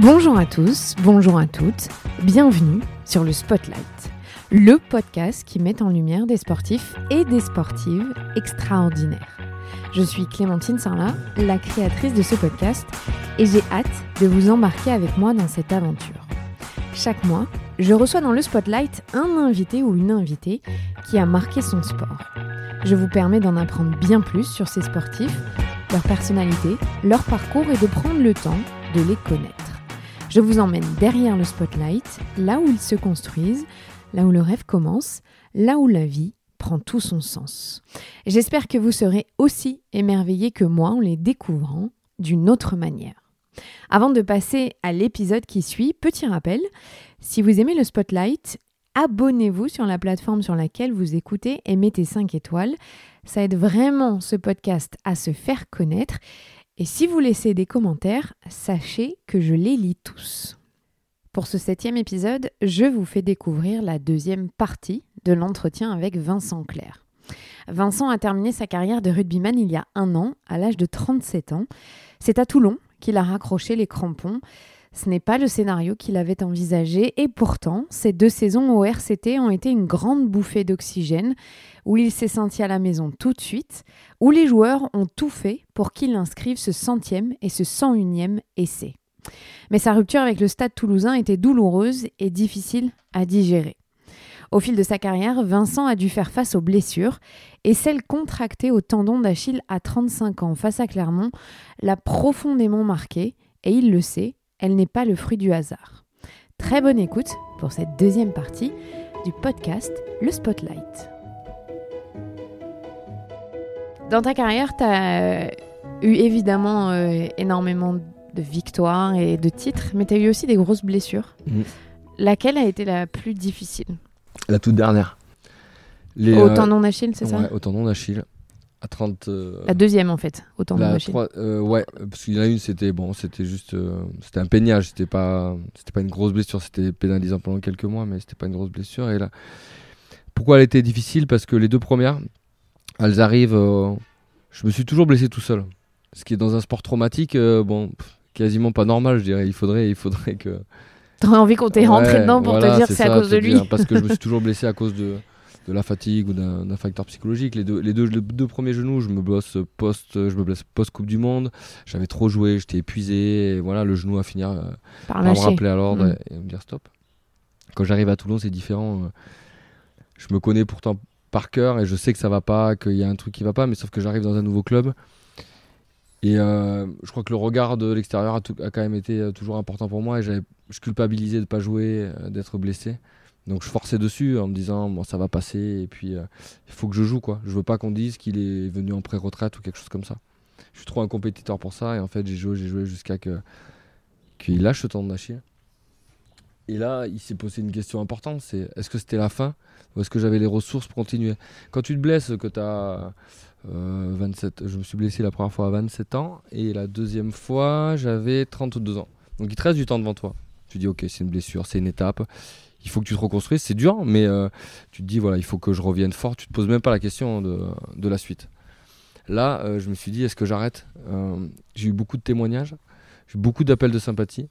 Bonjour à tous, bonjour à toutes, bienvenue sur le Spotlight, le podcast qui met en lumière des sportifs et des sportives extraordinaires. Je suis Clémentine Sarlat, la créatrice de ce podcast, et j'ai hâte de vous embarquer avec moi dans cette aventure. Chaque mois, je reçois dans le Spotlight un invité ou une invitée qui a marqué son sport. Je vous permets d'en apprendre bien plus sur ces sportifs, leur personnalité, leur parcours et de prendre le temps de les connaître. Je vous emmène derrière le spotlight, là où ils se construisent, là où le rêve commence, là où la vie prend tout son sens. J'espère que vous serez aussi émerveillés que moi en les découvrant d'une autre manière. Avant de passer à l'épisode qui suit, petit rappel, si vous aimez le spotlight, abonnez-vous sur la plateforme sur laquelle vous écoutez et mettez 5 étoiles. Ça aide vraiment ce podcast à se faire connaître. Et si vous laissez des commentaires, sachez que je les lis tous. Pour ce septième épisode, je vous fais découvrir la deuxième partie de l'entretien avec Vincent Clair. Vincent a terminé sa carrière de rugbyman il y a un an, à l'âge de 37 ans. C'est à Toulon qu'il a raccroché les crampons. Ce n'est pas le scénario qu'il avait envisagé et pourtant, ces deux saisons au RCT ont été une grande bouffée d'oxygène où il s'est senti à la maison tout de suite, où les joueurs ont tout fait pour qu'il inscrive ce centième et ce cent unième essai. Mais sa rupture avec le stade toulousain était douloureuse et difficile à digérer. Au fil de sa carrière, Vincent a dû faire face aux blessures et celle contractée au tendon d'Achille à 35 ans face à Clermont l'a profondément marqué et il le sait, elle n'est pas le fruit du hasard. Très bonne écoute pour cette deuxième partie du podcast Le Spotlight. Dans ta carrière, tu as eu évidemment euh, énormément de victoires et de titres, mais tu as eu aussi des grosses blessures. Mm. Laquelle a été la plus difficile? La toute dernière. Les, Au euh, tendon d'Achille, c'est ouais, ça au tendon d'Achille. À 30. euh, La deuxième en fait, au tendon la d'Achille. trois- euh, ouais, parce qu'il y en a une, c'était bon, c'était juste. euh, c'était un peignage, c'était pas, c'était pas une grosse blessure, c'était pénalisant pendant quelques mois, mais c'était pas une grosse blessure. Et là, pourquoi elle était difficile? Parce que les deux premières, elles arrivent. euh, je me suis toujours blessé tout seul. Ce qui est dans un sport traumatique, bon, pff, quasiment pas normal, je dirais. Il faudrait, il faudrait que. T'aurais envie qu'on t'ait rentré Ouais, dedans pour voilà, te dire que c'est à cause de lui. dire, Parce que je me suis toujours blessé à cause de, de la fatigue ou d'un facteur psychologique. Les deux, les, deux, les deux premiers genoux, je me blesse post, je me blesse post Coupe du Monde. J'avais trop joué, j'étais épuisé. Et voilà, le genou a fini euh, Par me rappeler à l'ordre Mm. et, et me dire stop. Quand j'arrive à Toulon, c'est différent. Je me connais pourtant par cœur et je sais que ça va pas, qu'il y a un truc qui va pas, mais sauf que j'arrive dans un nouveau club. Et euh, je crois que le regard de l'extérieur a, a quand même été euh, toujours important pour moi et j'avais- je culpabilisais de pas jouer, euh, d'être blessé. Donc je forçais dessus en me disant bon ça va passer et puis euh, il faut que je joue quoi. Je veux pas qu'on dise qu'il est venu en pré-retraite ou quelque chose comme ça. Je suis trop un compétiteur pour ça et en fait j'ai joué, jusqu'à que qu'il lâche le temps d'Achille. Et là, il s'est posé une question importante, c'est est-ce que c'était la fin ou est-ce que j'avais les ressources pour continuer? Quand tu te blesses, que tu as 27, je me suis blessé la première fois à 27 ans et la deuxième fois, j'avais 32 ans. Donc il te reste du temps devant toi. Tu dis ok, c'est une blessure, c'est une étape. Il faut que tu te reconstruises, c'est dur, mais euh, tu te dis voilà, il faut que je revienne fort. Tu te poses même pas la question de, de la suite. Là, euh, je me suis dit est-ce que j'arrête Euh, J'ai eu beaucoup de témoignages, j'ai eu beaucoup d'appels de sympathie.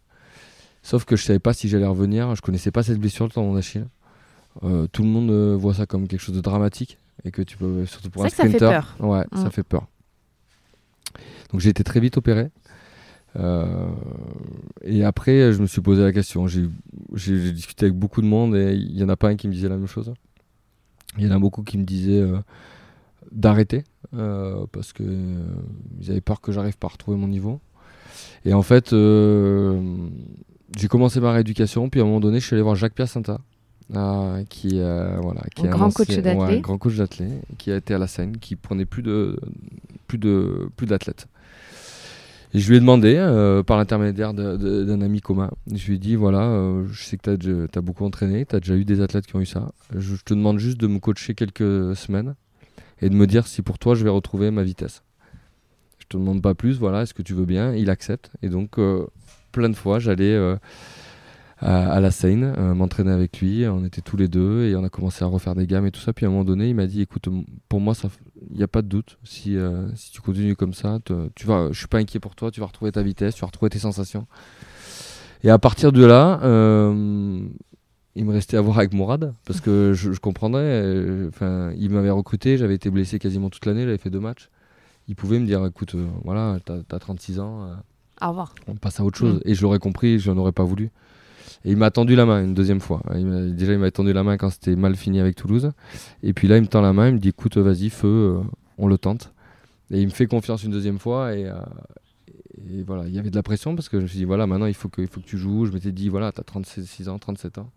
Sauf que je savais pas si j'allais revenir. Je connaissais pas cette blessure, le tendon d'Achille. Tout le monde voit ça comme quelque chose de dramatique et que tu peux surtout pour un C'est vrai que ça fait sprinter. Ouais, Mm. ça fait peur. Donc j'ai été très vite opéré. Euh, et après, je me suis posé la question. J'ai discuté avec beaucoup de monde et il y en a pas un qui me disait la même chose. Il y en a beaucoup qui me disaient euh, d'arrêter euh, parce euh, ils avaient peur que j'arrive pas à retrouver mon niveau. Et en fait, euh, j'ai commencé ma rééducation, puis à un moment donné, je suis allé voir Jacques Piacenta, euh, qui, euh, voilà, qui Un est grand coach ouais, un grand coach d'athlète, qui a été à la scène, qui prenait plus de plus de plus d'athlètes. Et je lui ai demandé, euh, par l'intermédiaire d'un ami commun, je lui ai dit voilà, euh, je sais que tu as, beaucoup entraîné, tu as déjà eu des athlètes qui ont eu ça. Je, je te demande juste de me coacher quelques semaines et de me dire si pour toi je vais retrouver ma vitesse. Je te demande pas plus, voilà, est-ce que tu veux bien? Il accepte. Et donc, euh, plein de fois, j'allais euh, à, à la Seine euh, m'entraîner avec lui. On était tous les deux et on a commencé à refaire des gammes et tout ça. Puis à un moment donné, il m'a dit écoute, pour moi, il n'y a pas de doute. Si, euh, si tu continues comme ça, te- tu vas, je suis pas inquiet pour toi. Tu vas retrouver ta vitesse, tu vas retrouver tes sensations. Et à partir de là, euh, il me restait à voir avec Mourad, parce que je, je comprendrais. euh, Enfin, il m'avait recruté, j'avais été blessé quasiment toute l'année, j'avais fait deux matchs. Il pouvait me dire, écoute, euh, voilà, t'as as 36 ans, Au revoir. on passe à autre chose. Et je l'aurais compris, je n'en aurais pas voulu. Et il m'a tendu la main une deuxième fois. Il déjà, il m'a tendu la main quand c'était mal fini avec Toulouse. Et puis là, il me tend la main, il me dit écoute, vas-y, feu, euh, on le tente. Et il me fait confiance une deuxième fois. Et, euh, et voilà, il y avait de la pression parce que je me suis dit voilà, maintenant, il faut que, il faut que tu joues. Je m'étais dit voilà, tu as 36 ans, 37 ans.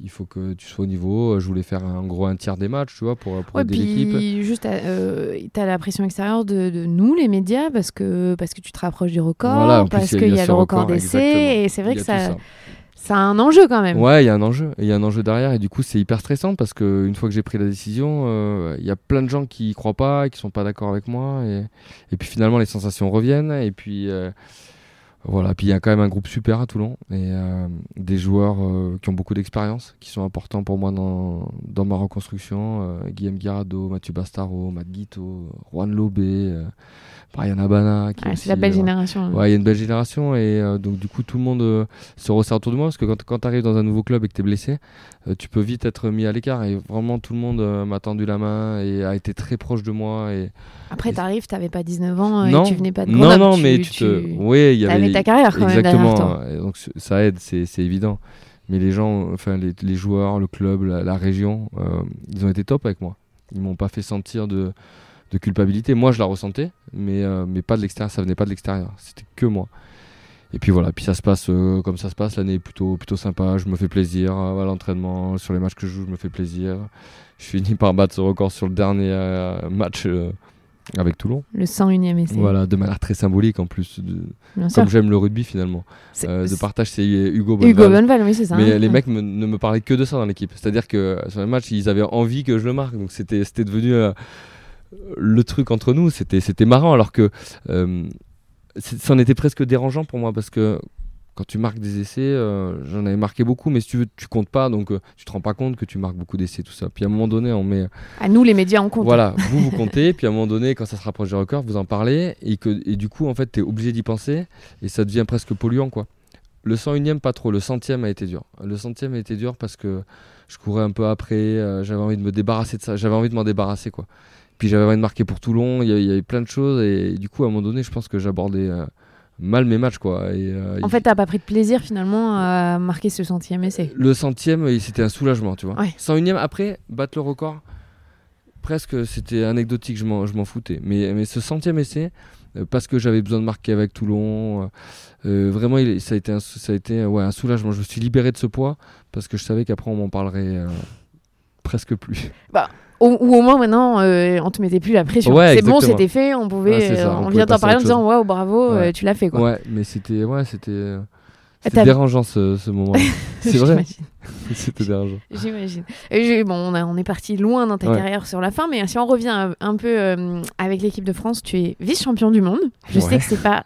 Il faut que tu sois au niveau. Je voulais faire en gros un tiers des matchs, tu vois, pour, pour Ouais, aider l'équipe. puis juste, euh, t'as la pression extérieure de, de nous, les médias, parce que, parce que tu te rapproches du record, Voilà, parce y qu'il il y y a, le record d'essai, et c'est vrai que ça. A un enjeu quand même. Ouais, il y a un enjeu. Il y a un enjeu derrière. Et du coup, c'est hyper stressant parce que une fois que j'ai pris la décision, euh, il y a plein de gens qui y croient pas, qui sont pas d'accord avec moi. Et, et puis finalement, les sensations reviennent. Et puis euh, voilà. Puis il y a quand même un groupe super à Toulon et euh, des joueurs euh, qui ont beaucoup d'expérience, qui sont importants pour moi dans, dans ma reconstruction. Euh, Guillaume Guirado, Mathieu Bastaro, Matt Guito, Juan Lobé, Brian Abana. Qui c'est la belle génération. Ouais, il y a une belle génération et donc du coup tout le monde se resserre autour de moi parce que quand, quand tu arrives dans un nouveau club et que tu es blessé, tu peux vite être mis à l'écart et vraiment tout le monde m'a tendu la main et a été très proche de moi et Après, t'arrives, t'avais pas 19 ans non, et tu venais pas de non Grenoble. non tu- mais tu, te tu- oui, il y avait ta carrière quand même derrière exactement toi. et donc ça aide, c'est c'est évident. Mais les gens, enfin les, les joueurs, le club, la, la région, euh, ils ont été top avec moi. Ils m'ont pas fait sentir de, de culpabilité. Moi, je la ressentais, mais, euh, mais pas de l'extérieur. Ça venait pas de l'extérieur. C'était que moi. Et puis voilà, puis ça se passe euh, comme ça se passe. L'année est plutôt, plutôt sympa. Je me fais plaisir euh, à l'entraînement, sur les matchs que je joue, je me fais plaisir. Je finis par battre ce record sur le dernier euh, match avec Toulon. Le 101e essai. Voilà, de manière très symbolique en plus. de- comme j'aime le rugby finalement. Euh, de partage, c'est Hugo Bonneval. Hugo Bonneval, oui, c'est ça. Mais hein. les mecs me- ne me parlaient que de ça dans l'équipe. C'est-à-dire que sur les matchs, ils avaient envie que je le marque. Donc c'était devenu euh, le truc entre nous. C'était marrant alors que euh, c'en était presque dérangeant pour moi parce que quand tu marques des essais, euh, j'en avais marqué beaucoup, mais si tu veux, tu comptes pas, donc euh, tu te rends pas compte que tu marques beaucoup d'essais, tout ça. Puis à un moment donné, on met À nous, les médias, on compte. voilà, vous vous comptez, puis à un moment donné, quand ça se rapproche du record, vous en parlez, et, que, et du coup, en fait, tu es obligé d'y penser, et ça devient presque polluant, quoi. Le 101ème, pas trop, le centième a été dur. Le centième a été dur parce que je courais un peu après, euh, j'avais envie de me débarrasser de ça, j'avais envie de m'en débarrasser, quoi. Puis j'avais envie de marquer pour Toulon, il y, y avait plein de choses, et, du coup, à un moment donné, je pense que j'abordais euh, mal mes matchs, quoi. Et, euh, En il- fait, t'as pas pris de plaisir finalement à marquer ce centième essai. le centième, c'était un soulagement, tu vois. Ouais. 101ème, après, battre le record, presque c'était anecdotique, je m'en, je m'en foutais. Mais, mais ce centième essai, euh, parce que j'avais besoin de marquer avec Toulon, euh, vraiment, il- ça a été, un, ça a été ouais, un soulagement. Je me suis libéré de ce poids parce que je savais qu'après, on m'en parlerait euh, presque plus. Ou, ou au moins maintenant, euh, on te mettait plus la pression. Ouais, c'est bon, c'était fait, on pouvait, Ouais, c'est ça, euh, on vient à parler en disant waouh, bravo, euh, tu l'as fait quoi. Ouais, mais c'était, ouais, c'était, euh, c'était dérangeant ce, ce moment. c'est vrai, c'était dérangeant. J'imagine. Bon, on, a- on est parti loin dans ta carrière sur la fin, mais si on revient un, peu euh, avec l'équipe de France, tu es vice-champion du monde. Je sais que c'est pas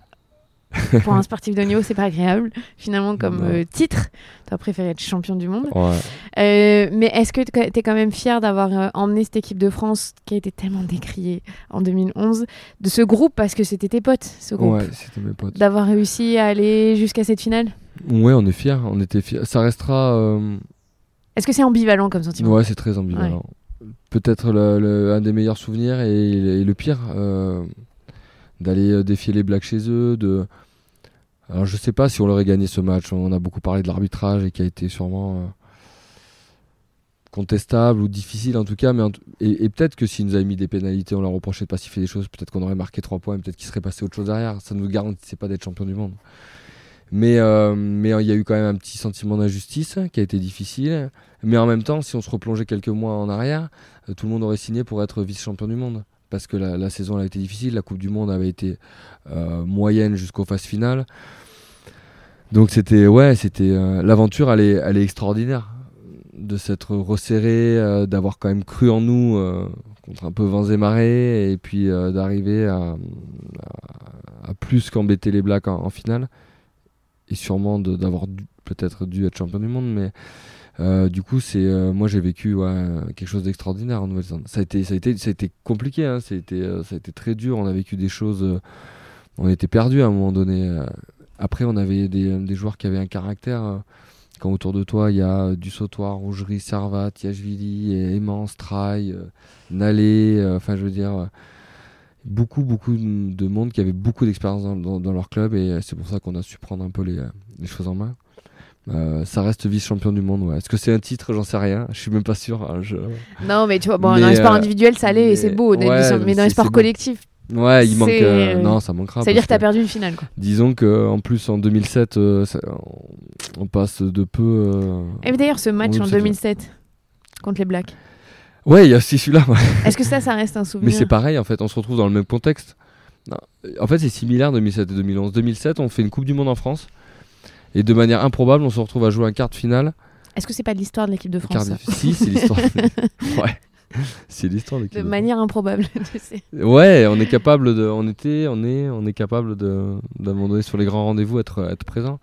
pour un sportif de niveau, c'est pas agréable finalement comme euh, titre. Tu as préféré être champion du monde. Ouais. Euh, mais est-ce que tu es quand même fier d'avoir euh, emmené cette équipe de France qui a été tellement décriée en 2011 de ce groupe parce que c'était tes potes, ce groupe, ouais, c'était mes potes. d'avoir réussi à aller jusqu'à cette finale? Ouais, on est fiers, on était fiers. Ça restera. euh, Est-ce que c'est ambivalent comme sentiment? Ouais, c'est très ambivalent. Peut-être le, le- un des meilleurs souvenirs et, et le pire, d'aller euh, défier les Blacks chez eux. De... Alors je sais pas si on aurait gagné ce match. On a beaucoup parlé de l'arbitrage et qui a été sûrement euh, contestable ou difficile en tout cas. Mais et, peut-être que s'ils nous avaient mis des pénalités, on leur reprochait de pas siffler des choses. Peut-être qu'on aurait marqué 3 points, et peut-être qu'il serait passé autre chose derrière. Ça ne nous garantissait pas d'être champion du monde. Mais euh, mais il y a eu quand même un petit sentiment d'injustice qui a été difficile. Mais en même temps, si on se replongeait quelques mois en arrière, tout le monde aurait signé pour être vice-champion du monde. Parce que la, saison a été difficile, la Coupe du Monde avait été euh, moyenne jusqu'aux phases finales. Donc c'était ouais, c'était euh, l'aventure, elle est, extraordinaire de s'être resserré, euh, d'avoir quand même cru en nous contre un peu vents et marées, et puis d'arriver à, plus qu'embêter les Blacks en, en finale, et sûrement d'avoir peut-être dû être champion du monde, mais euh, du coup, c'est euh, moi j'ai vécu quelque chose d'extraordinaire en Nouvelle-Zélande. Ça a été, compliqué, hein, ça, a été, euh, ça a été très dur. On a vécu des choses, on était perdus à un moment donné. après, on avait des, joueurs qui avaient un caractère. quand autour de toi, il y a du Sautoir, Rougerie, Servat, Yachvili, Aimant, Straille, Nalé, enfin, je veux dire beaucoup, beaucoup de monde qui avait beaucoup d'expérience dans, leur club et c'est pour ça qu'on a su prendre un peu les choses en main. Euh, ça reste vice-champion du monde. Ouais. Est-ce que c'est un titre? J'en sais rien. Je suis même pas sûr. Hein, non, mais tu vois, bon, dans les sports euh, individuels, ça allait et c'est beau. mais dans les sports collectifs. Ouais, il manque. Euh, non, ça manquera. Ça veut dire que tu as perdu une finale. Quoi. Disons qu'en plus, en 2007, on passe de peu. et d'ailleurs, ce match en 2007 contre les Blacks. Ouais, il y a aussi celui-là. Est-ce que ça, ça reste un souvenir? Mais c'est pareil, en fait, on se retrouve dans le même contexte. En fait, c'est similaire 2007 et 2011. 2007, on fait une Coupe du Monde en France. Et de manière improbable, on se retrouve à jouer un quart de finale. Est-ce que c'est pas l'histoire de l'équipe de France Si, c'est l'histoire. ouais. C'est l'histoire de De manière improbable, tu sais. Ouais, on est capable de. On était, on est, on est capable de, d'un moment donné sur les grands rendez-vous être, être présent.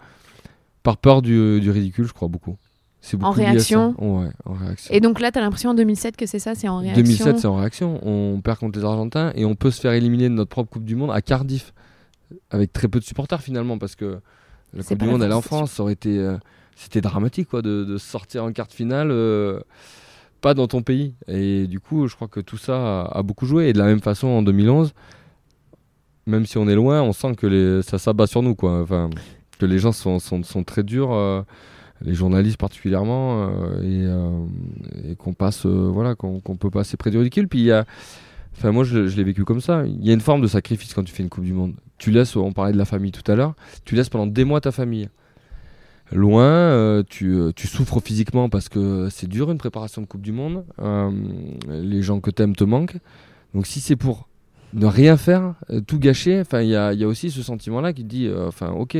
Par peur du, du ridicule, je crois beaucoup. C'est en réaction. Ouais, en réaction. Et donc là, tu as l'impression en 2007 que c'est ça, c'est en réaction. 2007, c'est en réaction. On perd contre les Argentins et on peut se faire éliminer de notre propre Coupe du Monde à Cardiff, avec très peu de supporters finalement, parce que la Coupe du Monde, elle est en France. Ça aurait été, euh, c'était dramatique quoi, de, sortir en quart de finale, euh, pas dans ton pays. Et du coup, je crois que tout ça a, beaucoup joué. Et de la même façon, en 2011, même si on est loin, on sent que les, ça s'abat sur nous. Quoi. Enfin, que les gens sont, sont, sont très durs. Euh, les journalistes particulièrement et, qu'on passe voilà qu'on peut passer près du ridicule puis il y a Enfin, moi, je, l'ai vécu comme ça. Il y a une forme de sacrifice quand tu fais une Coupe du Monde. Tu laisses, on parlait de la famille tout à l'heure, tu laisses pendant des mois ta famille. Loin, euh, tu, euh, tu, souffres physiquement parce que c'est dur une préparation de Coupe du Monde. Euh, les gens que tu aimes te manquent. Donc, si c'est pour ne rien faire, tout gâcher, il y a, y a, aussi ce sentiment-là qui te dit, enfin, ok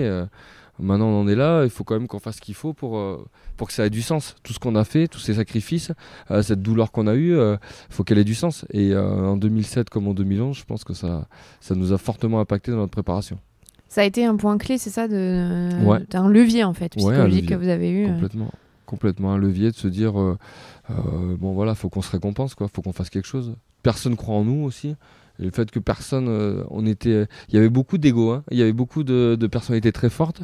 Maintenant, on en est là. Il faut quand même qu'on fasse ce qu'il faut pour, euh, pour que ça ait du sens. Tout ce qu'on a fait, tous ces sacrifices, euh, cette douleur qu'on a eue, il euh, faut qu'elle ait du sens. Et en 2007 comme en 2011, je pense que ça, ça nous a fortement impacté dans notre préparation. Ça a été un point clé, c'est ça, de, un levier en fait, psychologique que vous avez eu. Complètement, complètement un levier de se dire, bon voilà, faut qu'on se récompense, quoi, faut qu'on fasse quelque chose. Personne croit en nous aussi le fait que personne, euh, on était, il y avait beaucoup d'ego, hein. il y avait beaucoup de, personnalités très fortes,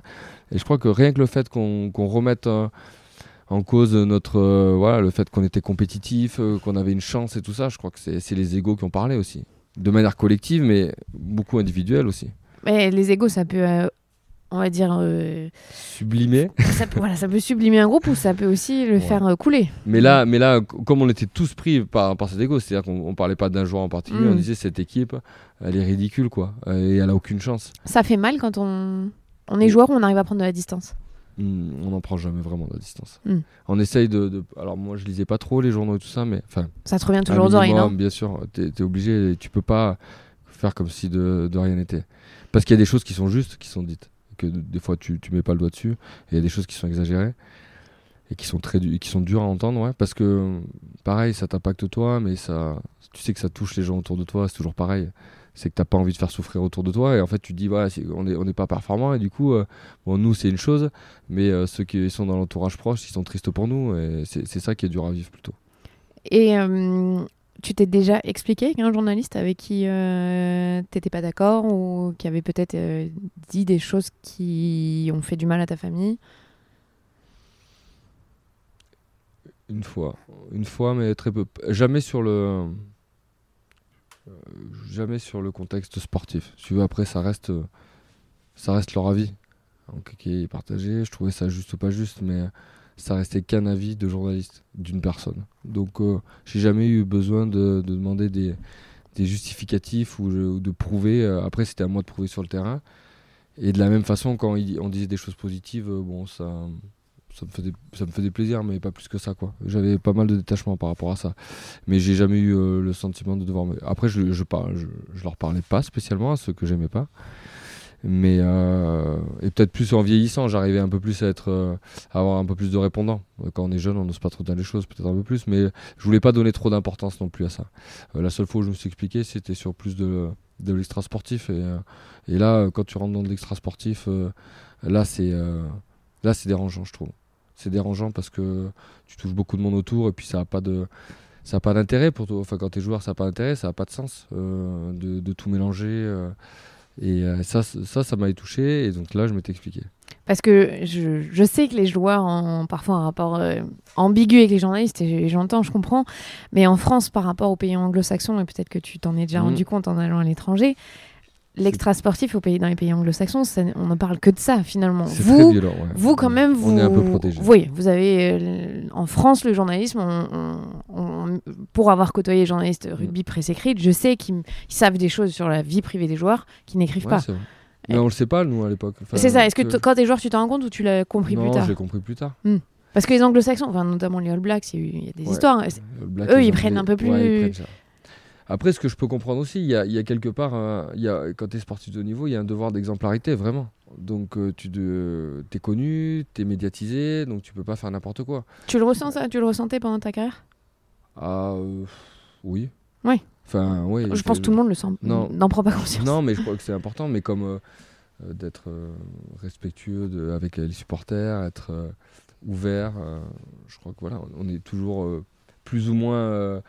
et je crois que rien que le fait qu'on remette euh, en cause notre, euh, voilà, le fait qu'on était compétitif, qu'on avait une chance et tout ça, je crois que c'est les égos qui ont parlé aussi, de manière collective, mais beaucoup individuelle aussi. Mais les égos, ça peut on va dire. Euh, sublimer. Ça peut, voilà, ça peut sublimer un groupe ou ça peut aussi le faire euh, couler. Mais là, mais là, comme on était tous pris par, par cet ego, c'est-à-dire qu'on parlait pas d'un joueur en particulier, on mm. disait cette équipe, elle est ridicule, quoi, et elle a aucune chance. Ça fait mal quand on, on est joueur ou on arrive à prendre de la distance? Hmm, on n'en prend jamais vraiment de la distance. Mm. On essaye de, Alors, moi, je lisais pas trop les journaux et tout ça, mais. Ça te revient toujours aux oreilles, non? Bien sûr, tu es, obligé, tu peux pas faire comme si de, de rien n'était. Parce qu'il y a des choses qui sont justes, qui sont dites des fois tu, tu mets pas le doigt dessus. Il y a des choses qui sont exagérées et qui sont très dures à entendre, parce que pareil, ça t'impacte toi, mais tu sais que ça touche les gens autour de toi, c'est toujours pareil. C'est que t'as pas envie de faire souffrir autour de toi, et en fait tu te dis on n'est pas performant, et du coup, euh, nous c'est une chose, mais euh, ceux qui sont dans l'entourage proche, ils sont tristes pour nous, et c'est ça qui est dur à vivre plutôt. Et euh, tu t'es déjà expliqué avec un journaliste avec qui euh, t'étais pas d'accord ou qui avait peut-être euh, dit des choses qui ont fait du mal à ta famille? Une fois, une fois, mais très peu. Jamais sur le, jamais sur le contexte sportif. après ça reste, ça reste leur avis, donc, qui est partagé. Je trouvais ça juste ou pas juste, mais ça restait qu'un avis de journaliste d'une personne. Donc euh, j'ai jamais eu besoin de, demander des, justificatifs ou, de prouver. Euh, après c'était à moi de prouver sur le terrain. Et de la même façon quand on disait des choses positives, euh, bon ça, me faisait plaisir mais pas plus que ça quoi. J'avais pas mal de détachement par rapport à ça. Mais j'ai jamais eu le sentiment de devoir. Après je je, je je leur parlais pas spécialement à ceux que j'aimais pas mais euh, et peut-être plus en vieillissant j'arrivais un peu plus à être euh, avoir un peu plus de répondants. Quand on est jeune on n'ose pas trop dire les choses peut-être un peu plus mais je voulais pas donner trop d'importance non plus à ça. Euh, la seule fois où je me suis expliqué c'était sur plus de, de l'extra sportif et, et là quand tu rentres dans de l'extra sportif là c'est là c'est dérangeant je trouve. C'est dérangeant parce que tu touches beaucoup de monde autour et puis ça a pas de ça a pas d'intérêt pour toi. Enfin quand tu es joueur ça a pas d'intérêt ça a pas de sens de, tout mélanger Et euh, ça, ça, ça m'avait touché. Et donc là, je m'étais expliqué. Parce que je, je sais que les joueurs ont parfois un rapport euh, ambigu avec les journalistes, et j'entends, je comprends. Mais en France, par rapport aux pays anglo-saxons, et peut-être que tu t'en es déjà Mhm. rendu compte en allant à l'étranger, l'extra-sportif au pays, dans les pays anglo-saxons, on ne parle que de ça finalement. Très Vous, violent. ouais. vous quand même, vous, On est un peu protégé. Oui, vous avez euh, en France le journalisme. on- on- on- pour avoir côtoyé les journalistes Mm. rugby presse écrite, je sais qu'ils ils savent des choses sur la vie privée des joueurs qui n'écrivent Ouais, pas. Mais on le sait pas, nous, à l'époque. Enfin, C'est ça. Est-ce que quand t'es joueur, tu t'en rends compte ou tu l'as compris non, plus tard j'ai compris plus tard. Parce que les anglo-saxons, enfin, notamment les All Blacks, il y a, y des Ouais. histoires. Eux, ils prennent un peu plus- ouais, ils prennent ça. Après, ce que je peux comprendre aussi, il y a, il y a quelque part, un- il y a, quand tu es sportif de haut niveau, il y a un devoir d'exemplarité, vraiment. Donc, euh, tu de, es connu, tu es médiatisé, donc tu peux pas faire n'importe quoi. Tu le ressens ça? Tu le ressentais pendant ta carrière? Ah, euh, oui. Ouais. Enfin, oui. Je pense que tout le monde le sent. Non. N'en prend pas conscience. Non, mais je crois que c'est important, mais comme euh, euh, d'être respectueux de- avec les supporters, être ouvert, je crois que voilà, on est toujours plus ou moins euh,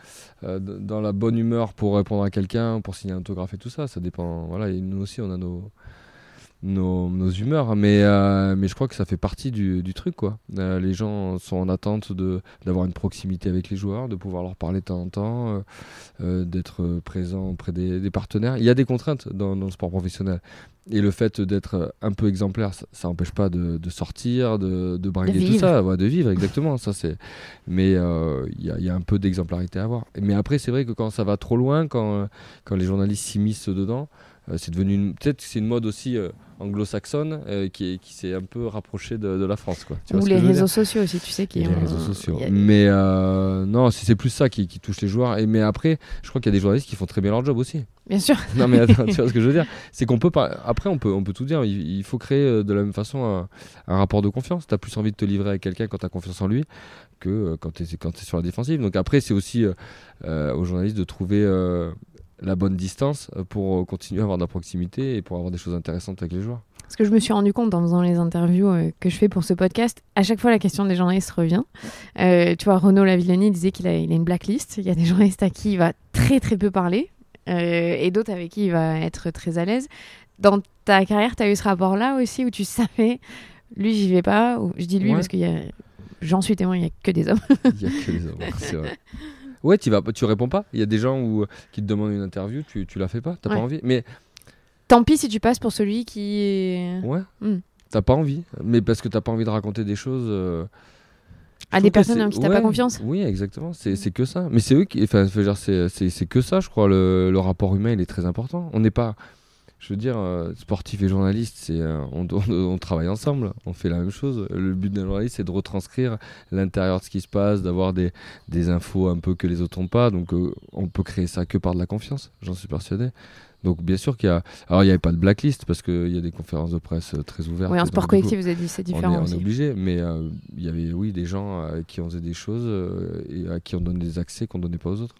euh, dans la bonne humeur pour répondre à quelqu'un, pour signer un autographe et tout ça. Ça dépend. Voilà, et nous aussi, on a nos nos, nos humeurs, mais, euh, mais je crois que ça fait partie du, du truc. Quoi. Euh, les gens sont en attente d'avoir une proximité avec les joueurs, de pouvoir leur parler de temps en temps, euh, d'être présent auprès des, des partenaires. Il y a des contraintes dans, dans le sport professionnel. Et le fait d'être un peu exemplaire, ça n'empêche pas de, de sortir, de, de bringuer De tout ça, ouais, de vivre, exactement. ça, c'est... Mais il y, a, il y a un peu d'exemplarité à avoir. Mais après, c'est vrai que quand ça va trop loin, quand, quand les journalistes s'immiscent dedans, c'est devenu peut-être c'est une mode aussi anglo-saxonne euh, qui, qui s'est un peu rapprochée de, de la France. Quoi. Tu Ou les réseaux sociaux aussi, tu sais. Qui les ont- réseaux sociaux. a- Mais euh, non, c'est plus ça qui, qui touche les joueurs. Et, mais après, je crois qu'il y a des journalistes qui font très bien leur job aussi. Bien sûr. Non mais attends, tu vois ce que je veux dire C'est qu'on peut pas. Après, on peut, on peut tout dire. Il, il faut créer euh, de la même façon un, un rapport de confiance. T'as plus envie de te livrer à quelqu'un quand t'as confiance en lui que euh, quand t'es quand es sur la défensive. Donc après, c'est aussi aux journalistes de trouver la bonne distance euh, pour euh, continuer à avoir de la proximité et pour avoir des choses intéressantes avec les joueurs. Parce que je me suis rendu compte en faisant les interviews euh, que je fais pour ce podcast, à chaque fois la question des journalistes revient. Euh, tu vois, Renaud Lavilloni disait qu'il a, il a une blacklist. Il y a des journalistes à qui il va très très peu parler euh, et d'autres avec qui il va être très à l'aise. Dans ta carrière, tu as eu ce rapport-là aussi où tu savais, lui, j'y vais pas. Ou, je dis lui Ouais. parce a, j'en suis témoin, il y a que des hommes. Il y a que les hommes, c'est vrai. Ouais, tu vas, tu réponds pas. Il y a des gens où, qui te demandent une interview, tu, tu la fais pas, t'as Ouais. pas envie. Mais Tant pis si tu passes pour celui qui est ouais, Hmm. t'as pas envie. Mais parce que t'as pas envie de raconter des choses. euh, à des personnes en qui t'as pas ouais, confiance. Oui, exactement. C'est c'est que ça. Mais c'est eux qui. Enfin, c'est que ça, je crois. Le, le rapport humain, il est très important. On n'est pas. Je veux dire, euh, sportif et journaliste, c'est euh, on, on- on travaille ensemble, on fait la même chose. Le but d'un journaliste, c'est de retranscrire l'intérieur de ce qui se passe, d'avoir des, des infos un peu que les autres n'ont pas. Donc, euh, on peut créer ça que par de la confiance, j'en suis persuadé. Donc, bien sûr qu'il y a. Alors, il n'y avait pas de blacklist parce qu'il y a des conférences de presse euh, très ouvertes. Oui, en Donc, sport collectif, vous avez dit c'est on est, différent on est obligé, mais il y avait oui des gens à qui on faisait des choses et à qui on donne des accès qu'on donnait pas aux autres.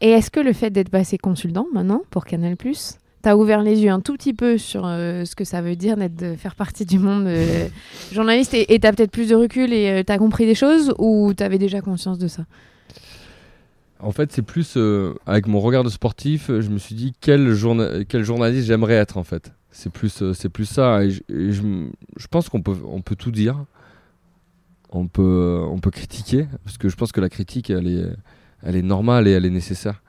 Et est-ce que le fait d'être passé consultant maintenant pour Canal+, t'as ouvert les yeux un tout petit peu sur euh, ce que ça veut dire d'être de faire partie du monde euh, journaliste et et t'as peut-être plus de recul et euh, t'as compris des choses ou t'avais déjà conscience de ça? En fait, c'est plus euh, avec mon regard de sportif, je me suis dit quel, journa- quel journaliste j'aimerais être en fait. C'est plus, euh, c'est plus ça. Et je pense qu'on peut, on peut tout dire. On peut, on peut critiquer parce que je pense que la critique, elle est, elle est normale et elle est nécessaire.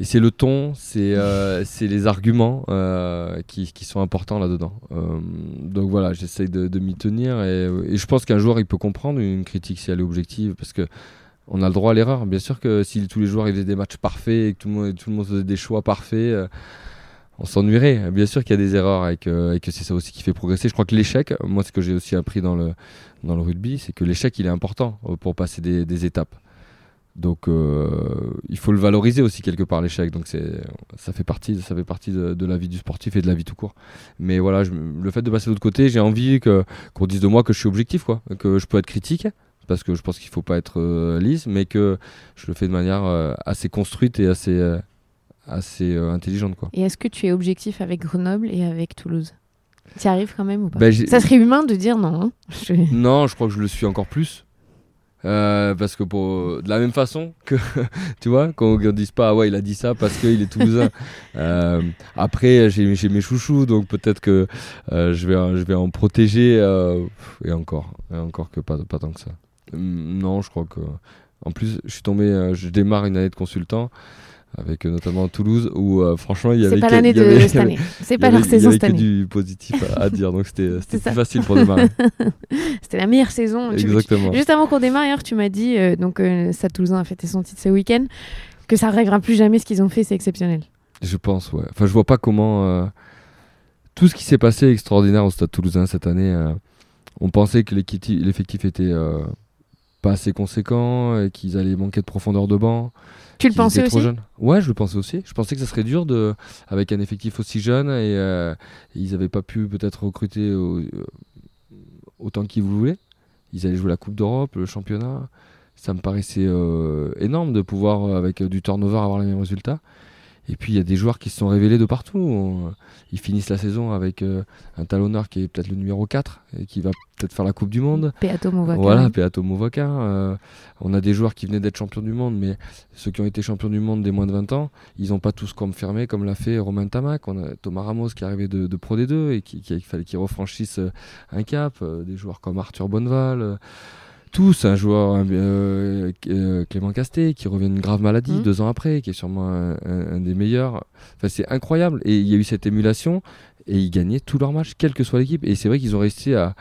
Et c'est le ton, c'est euh, les arguments euh, qui, qui sont importants là-dedans. Euh, donc voilà, j'essaye de, de m'y tenir et, je pense qu'un joueur il peut comprendre une critique si elle est objective parce que on a le droit à l'erreur. Bien sûr que si tous les joueurs faisaient des matchs parfaits et que tout le monde, tout le monde faisait des choix parfaits, euh, on s'ennuierait. Bien sûr qu'il y a des erreurs et que, c'est ça aussi qui fait progresser. Je crois que l'échec, moi ce que j'ai aussi appris dans le, dans le rugby, c'est que l'échec il est important pour passer des étapes. Donc euh, il faut le valoriser aussi quelque part l'échec. Donc c'est ça fait partie ça fait partie de, de la vie du sportif et de la vie tout court. Mais voilà, je- le fait de passer de l'autre côté, j'ai envie que qu'on dise de moi que je suis objectif quoi, que je peux être critique parce que je pense qu'il faut pas être euh, lisse, mais que je le fais de manière euh, assez construite et assez assez intelligente quoi. Et est-ce que tu es objectif avec Grenoble et avec Toulouse? Tu arrives quand même ou pas? Ben, Ça serait humain de dire non. hein. Je- Non, je crois que je le suis encore plus. Euh, parce que pour, de la même façon que, tu vois, qu'on ne dise pas, ah ouais, il a dit ça parce qu'il est toulousain. euh, après, j'ai mes chouchous, donc peut-être que euh, je, vais, je vais en protéger, euh, et encore, et encore que pas, pas tant que ça. Hum, non, je crois que. En plus, je suis tombé, euh, je démarre une année de consultant avec euh, notamment Toulouse où euh, franchement il y avait C'est pas l'année avait- de cette année. C'est pas leur saison il y cette avait que année. du positif à, à dire donc c'était plus facile pour démarrer C'était la meilleure saison. Tu- exactement Juste avant qu'on démarre, hier, tu m'as dit, euh, donc euh, Stade Toulousain a fêté son titre ce week-end, que ça arrivera plus jamais ce qu'ils ont fait, c'est exceptionnel. je pense ouais enfin je vois pas comment euh, tout ce qui s'est passé est extraordinaire au Stade Toulousain cette année on pensait que l'effectif était pas assez conséquent et qu'ils allaient manquer de profondeur de banc Tu le pensais trop aussi jeunes. Ouais, je le pensais aussi. Je pensais que ça serait dur de, avec un effectif aussi jeune et euh, ils n'avaient pas pu peut-être recruter au- euh, autant qu'ils voulaient. Ils allaient jouer la Coupe d'Europe, le championnat. Ça me paraissait euh, énorme de pouvoir, avec du turnover, avoir les mêmes résultats. Et puis il y a des joueurs qui se sont révélés de partout. On- ils finissent la saison avec euh, un talonneur qui est peut-être le numéro 4 et qui va peut-être faire la Coupe du Monde. Peato Movaca. Voilà, Peato Movaca. euh, on a des joueurs qui venaient d'être champions du monde, mais ceux qui ont été champions du monde des moins de 20 ans, ils n'ont pas tous confirmé comme l'a fait Romain Tamac. On a Thomas Ramos qui est arrivé de, de Pro D2 et qui, fallait qu'il refranchisse euh, un cap. des joueurs comme Arthur Bonneval. Tous, un joueur euh, euh, Clément Casté qui revient d'une grave maladie Mhm. deux ans après, qui est sûrement un, un- un des meilleurs. Enfin, c'est incroyable. Et il y a eu cette émulation et ils gagnaient tous leurs matchs, quelle que soit l'équipe. Et c'est vrai qu'ils ont réussi à,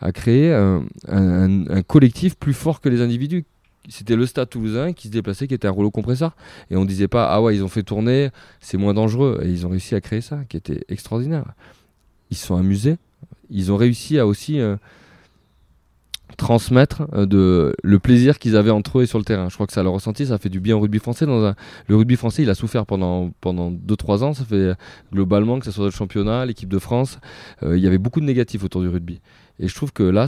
à créer un, collectif plus fort que les individus. C'était le stade toulousain qui se déplaçait, qui était un rouleau compresseur. Et on disait pas, ah ouais, ils ont fait tourner, c'est moins dangereux. Et ils ont réussi à créer ça, qui était extraordinaire. Ils se sont amusés. Ils ont réussi à aussi euh, transmettre euh, le plaisir qu'ils avaient entre eux et sur le terrain. Je crois que ça leur ressenti, ça fait du bien au rugby français. Dans le rugby français, il a souffert pendant, pendant 2-3 ans. Ça fait euh, globalement, que ce soit le championnat, l'équipe de France, euh, il y avait beaucoup de négatifs autour du rugby. Et je trouve que là,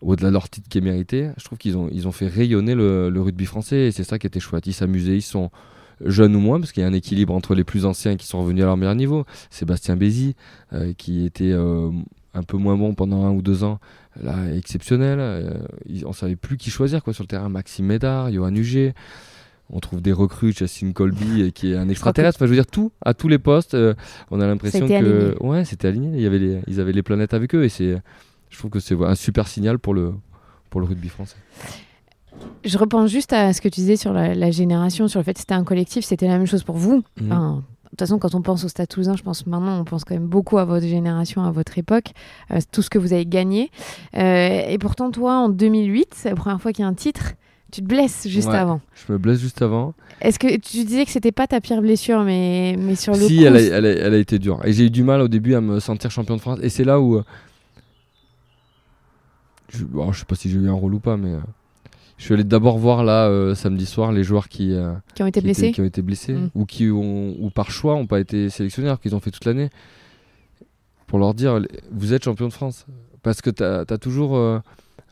au-delà de leur titre qui est mérité, je trouve qu'ils ont, ils ont fait rayonner le, le rugby français et c'est ça qui était chouette. Ils s'amusaient, ils sont jeunes ou moins, parce qu'il y a un équilibre entre les plus anciens qui sont revenus à leur meilleur niveau. Sébastien Bézi, qui était un peu moins bon pendant un ou deux ans, là, exceptionnel. Euh, ils- on savait plus qui choisir quoi, sur le terrain. Maxime Médard, Johan Huget. On trouve des recrues, Justin Colby, euh, qui est un extraterrestre. Enfin, je veux dire, tout, à tous les postes, euh, on a l'impression que. aligné. Ouais, c'était aligné. Il y avait les, ils avaient les planètes avec eux et c'est. Je trouve que c'est un super signal pour le, pour le rugby français. Je repense juste à ce que tu disais sur la, la génération, sur le fait que c'était un collectif, c'était la même chose pour vous. Enfin, de toute façon, quand on pense au Stade Toulousain, je pense maintenant, on pense quand même beaucoup à votre génération, à votre époque, euh, tout ce que vous avez gagné. Euh, et pourtant, toi, en 2008, c'est la première fois qu'il y a un titre, tu te blesses juste Ouais. avant. Je me blesse juste avant. Est-ce que tu disais que c'était pas ta pire blessure, mais, mais sur le si, coup, elle a, elle, a, elle a été dure. Et j'ai eu du mal au début à me sentir champion de France. Et c'est là où. euh, Je, bon, je sais pas si j'ai eu un rôle ou pas, mais. Je suis allé d'abord voir là, euh, samedi soir, les joueurs qui, euh, qui ont été qui, blessés étaient- qui ont été blessés Mm. ou qui ont, ou par choix n'ont pas été sélectionnés alors qu'ils ont fait toute l'année. Pour leur dire, vous êtes champion de France. Parce que tu as, toujours euh,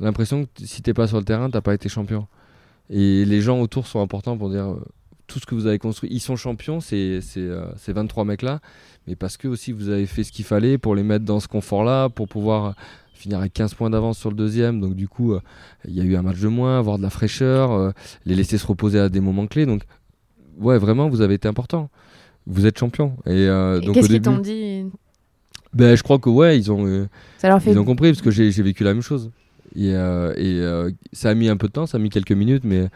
l'impression que si t'es pas sur le terrain, t'as pas été champion. Et les gens autour sont importants pour dire tout ce que vous avez construit. Ils sont champions, euh, ces 23 mecs-là, mais parce que aussi vous avez fait ce qu'il fallait pour les mettre dans ce confort-là, pour pouvoir finir avec 15 points d'avance sur le deuxième. Donc du coup, euh, il y a eu un match de moins, avoir de la fraîcheur, euh, les laisser se reposer à des moments clés. Donc ouais, vraiment, vous avez été important. Vous êtes champion. Et, euh, Et donc Qu'est-ce qu'ils t'ont dit ben, je crois que ouais, ils ont, euh, Ça leur fait ils ont compris parce que j'ai j'ai vécu la même chose. Et, euh, et, euh, ça a mis un peu de temps, ça a mis quelques minutes, mais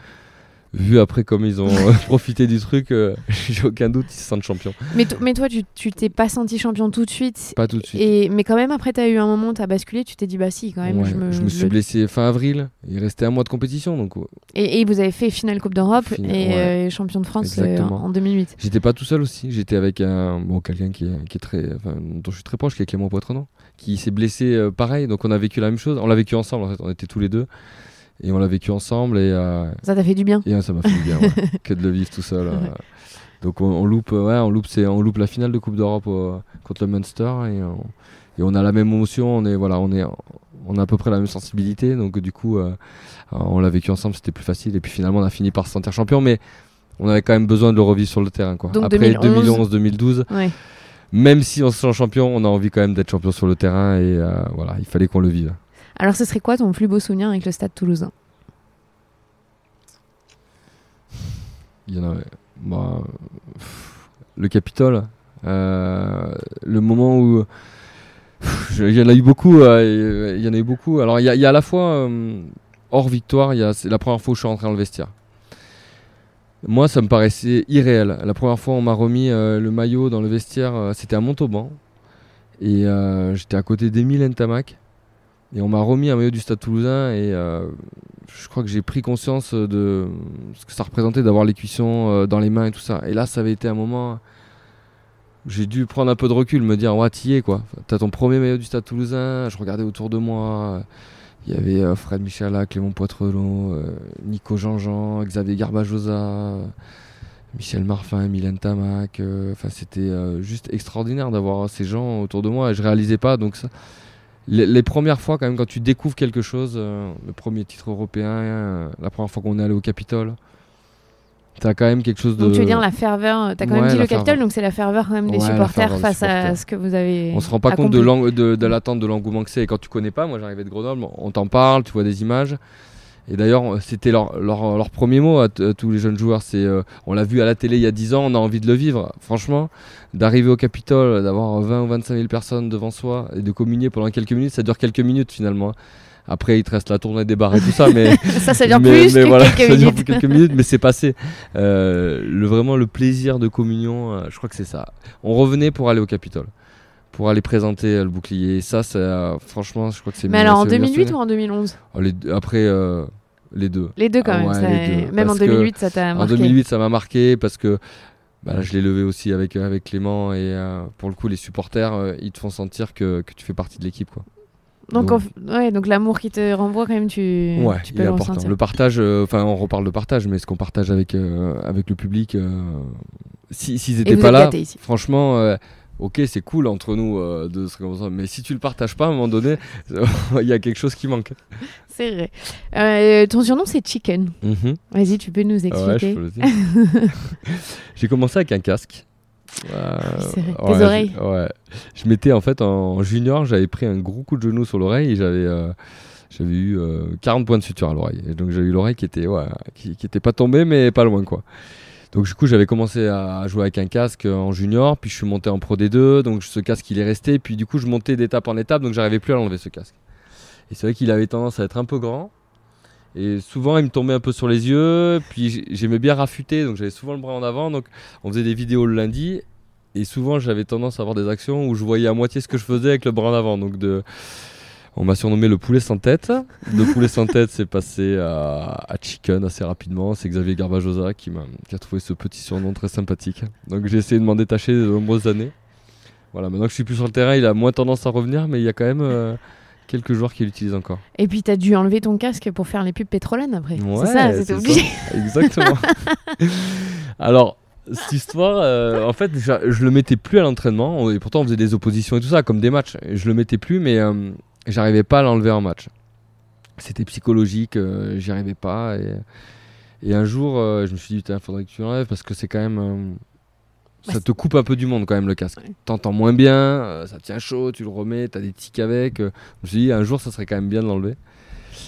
vu après comme ils ont euh, profité du truc, euh, j'ai aucun doute, ils se sentent champions. Mais, to- mais toi, tu tu t'es pas senti champion tout de suite. Pas tout de suite. Et, mais quand même, après, tu as eu un moment, tu as basculé, tu t'es dit, bah si, quand même. Ouais, je me, je me suis le- blessé fin avril. Il restait un mois de compétition, donc. Et, et vous avez fait finale Coupe d'Europe et ouais. euh, champion de France euh, en 2008. j'étais pas tout seul aussi. J'étais avec un bon quelqu'un qui, est- qui est très, enfin, dont je suis très proche, qui est Clément Poitrenon, qui s'est blessé pareil. Donc on a vécu la même chose. On l'a vécu ensemble en fait. On était tous les deux et on l'a vécu ensemble et euh, Ça t'a fait du bien. Et ça m'a fait du bien, ouais, que de le vivre tout seul. euh. Donc on, on loupe, ouais, on loupe, c'est, on loupe la finale de Coupe d'Europe euh, contre le Munster et on, et on a la même émotion. On est, voilà, on est, on a à peu près la même sensibilité. Donc du coup, on l'a vécu ensemble, c'était plus facile. Et puis finalement, on a fini par se sentir champion, mais on avait quand même besoin de le revivre sur le terrain, quoi. Donc Après 2011, 2011-2012, Ouais. même si on se sent champion, on a envie quand même d'être champion sur le terrain et euh, voilà, il fallait qu'on le vive. Alors, ce serait quoi ton plus beau souvenir avec le Stade toulousain? Il y en a. Bah, le Capitole. Euh, le moment où. Il y en a eu beaucoup. Euh, euh, il y en a eu beaucoup. Alors, il y, a, à la fois. Hors victoire, c'est la première fois où je suis rentré dans le vestiaire. Moi, ça me paraissait irréel. La première fois, on m'a remis le maillot dans le vestiaire. c'était à Montauban. Et j'étais à côté d'Émile Ntamak. Et on m'a remis un maillot du Stade Toulousain et euh, je crois que j'ai pris conscience de ce que ça représentait d'avoir les cuissons euh, dans les mains et tout ça. Et là, ça avait été un moment. J'ai dû prendre un peu de recul, me dire, ouais, t'y es quoi. T'as ton premier maillot du Stade Toulousain. Je regardais autour de moi. Il y avait euh, Fred Michala, Clément Poitrelot, Nico Jean-Jean, Xavier Garbajosa, Michel Marfin, Mylène Tamac. Enfin, c'était juste extraordinaire d'avoir ces gens autour de moi. Et je réalisais pas, donc ça les, premières fois, quand même, quand tu découvres quelque chose, euh, le premier titre européen, euh, la première fois qu'on est allé au Capitole, t'as quand même quelque chose de. Donc tu veux dire la ferveur, t'as quand même dit le Capitole, donc c'est la ferveur quand même des supporters face à ce que vous avez. On se rend pas compte de, de, de l'attente, de l'engouement que c'est. Et quand tu connais pas, moi j'arrivais de Grenoble, on t'en parle, tu vois des images. Et d'ailleurs, c'était leur, leur, leur, premier mot à, tous les jeunes joueurs. C'est, euh, on l'a vu à la télé il y a 10 ans, on a envie de le vivre. Franchement, d'arriver au Capitole, d'avoir 20 ou 25 000 personnes devant soi et de communier pendant quelques minutes, ça dure quelques minutes finalement. Après, il te reste la tournée des bars et tout ça, mais ça, ça dure plus que voilà, quelques ça minutes. Dure quelques minutes, mais c'est passé. Euh, le, vraiment, le plaisir de communion, euh, je crois que c'est ça. On revenait pour aller au Capitole pour aller présenter euh, le bouclier. Et ça, ça euh, franchement, je crois que c'est Mais alors en 2008 ou en 2011 Après, euh, les deux. Les deux quand même. Même en 2008, ça t'a marqué. En 2008, ça m'a marqué parce que bah, je l'ai levé aussi avec, avec Clément et pour le coup, les supporters, ils te font sentir que, que tu fais partie de l'équipe. quoi. Donc, ouais, donc l'amour qui te renvoie quand même, tu, ouais, tu peux il est important. Le partage, enfin, on reparle de partage, mais ce qu'on partage avec, avec le public, s'ils si, n'étaient pas là, franchement ok, c'est cool entre nous euh, de se comme ça, mais si tu le partages pas, à un moment donné, il y a quelque chose qui manque. C'est vrai. Euh, ton surnom, c'est Chicken. Mhm. Vas-y, tu peux nous expliquer. J'ai commencé avec un casque. Euh, Tes oreilles. Ouais. Je m'étais en fait en junior, j'avais pris un gros coup de genou sur l'oreille et j'avais j'avais eu 40 points de suture à l'oreille. Et donc j'ai eu l'oreille qui était ouais, qui, qui était pas tombée mais pas loin quoi. Donc du coup, j'avais commencé à jouer avec un casque en junior, puis je suis monté en Pro D2, donc ce casque il est resté, puis du coup je montais d'étape en étape, donc j'arrivais plus à l'enlever ce casque. Et c'est vrai qu'il avait tendance à être un peu grand, et souvent il me tombait un peu sur les yeux, puis j'aimais bien rafuter, donc j'avais souvent le bras en avant, donc on faisait des vidéos le lundi, et souvent j'avais tendance à avoir des actions où je voyais à moitié ce que je faisais avec le bras en avant, donc de on m'a surnommé le poulet sans tête. Le poulet sans tête, c'est passé à, Chicken assez rapidement. C'est Xavier Garbajosa qui, m'a, qui a trouvé ce petit surnom très sympathique. Donc j'ai essayé de m'en détacher de nombreuses années. Voilà, maintenant que je suis plus sur le terrain, il a moins tendance à revenir, mais il y a quand même euh, quelques joueurs qui l'utilisent encore. Et puis tu as dû enlever ton casque pour faire les pubs pétrolènes après. c'est ça, c'était obligé. Exactement. Alors, cette histoire, euh, en fait, je, je, le mettais plus à l'entraînement, et pourtant on faisait des oppositions et tout ça, comme des matchs. Je le mettais plus, mais euh, j'arrivais pas à l'enlever en match. C'était psychologique, euh, j'y arrivais pas. Et, et un jour, euh, je me suis dit, il faudrait que tu l'enlèves parce que c'est quand même. Euh, ça te coupe un peu du monde quand même le casque. T'entends moins bien, ça tient chaud, tu le remets, t'as des tics avec. je me suis dit, un jour, ça serait quand même bien de l'enlever.